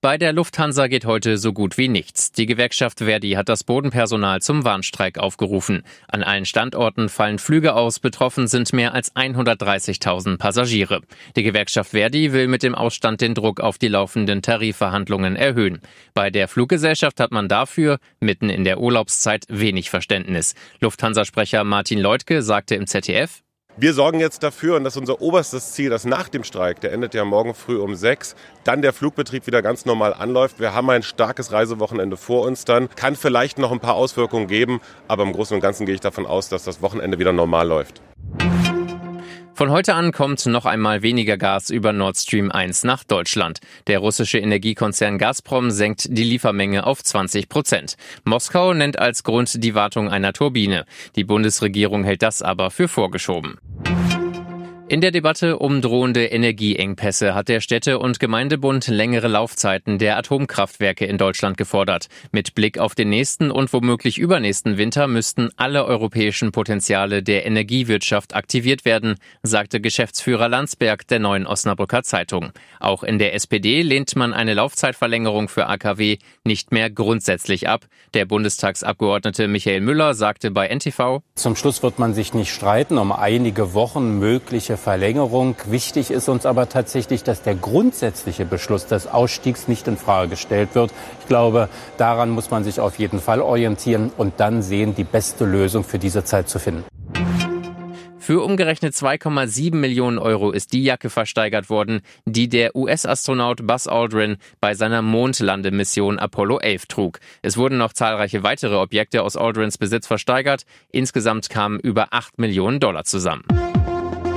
Bei der Lufthansa geht heute so gut wie nichts. Die Gewerkschaft Verdi hat das Bodenpersonal zum Warnstreik aufgerufen. An allen Standorten fallen Flüge aus, betroffen sind mehr als 130.000 Passagiere. Die Gewerkschaft Verdi will mit dem Ausstand den Druck auf die laufenden Tarifverhandlungen erhöhen. Bei der Fluggesellschaft hat man dafür mitten in der Urlaubszeit wenig Verständnis. Lufthansa-Sprecher Martin Leutke sagte im ZDF, wir sorgen jetzt dafür, und das ist unser oberstes Ziel, dass nach dem Streik, der endet ja morgen früh um sechs, dann der Flugbetrieb wieder ganz normal anläuft. Wir haben ein starkes Reisewochenende vor uns dann. Kann vielleicht noch ein paar Auswirkungen geben, aber im Großen und Ganzen gehe ich davon aus, dass das Wochenende wieder normal läuft. Von heute an kommt noch einmal weniger Gas über Nord Stream 1 nach Deutschland. Der russische Energiekonzern Gazprom senkt die Liefermenge auf 20 Prozent. Moskau nennt als Grund die Wartung einer Turbine. Die Bundesregierung hält das aber für vorgeschoben. In der Debatte um drohende Energieengpässe hat der Städte- und Gemeindebund längere Laufzeiten der Atomkraftwerke in Deutschland gefordert. Mit Blick auf den nächsten und womöglich übernächsten Winter müssten alle europäischen Potenziale der Energiewirtschaft aktiviert werden, sagte Geschäftsführer Landsberg der neuen Osnabrücker Zeitung. Auch in der SPD lehnt man eine Laufzeitverlängerung für AKW nicht mehr grundsätzlich ab. Der Bundestagsabgeordnete Michael Müller sagte bei NTV, Zum Schluss wird man sich nicht streiten um einige Wochen mögliche Verlängerung. Wichtig ist uns aber tatsächlich, dass der grundsätzliche Beschluss des Ausstiegs nicht in Frage gestellt wird. Ich glaube, daran muss man sich auf jeden Fall orientieren und dann sehen, die beste Lösung für diese Zeit zu finden. Für umgerechnet 2,7 Millionen Euro ist die Jacke versteigert worden, die der US-Astronaut Buzz Aldrin bei seiner Mondlandemission Apollo 11 trug. Es wurden noch zahlreiche weitere Objekte aus Aldrins Besitz versteigert. Insgesamt kamen über 8 Millionen Dollar zusammen.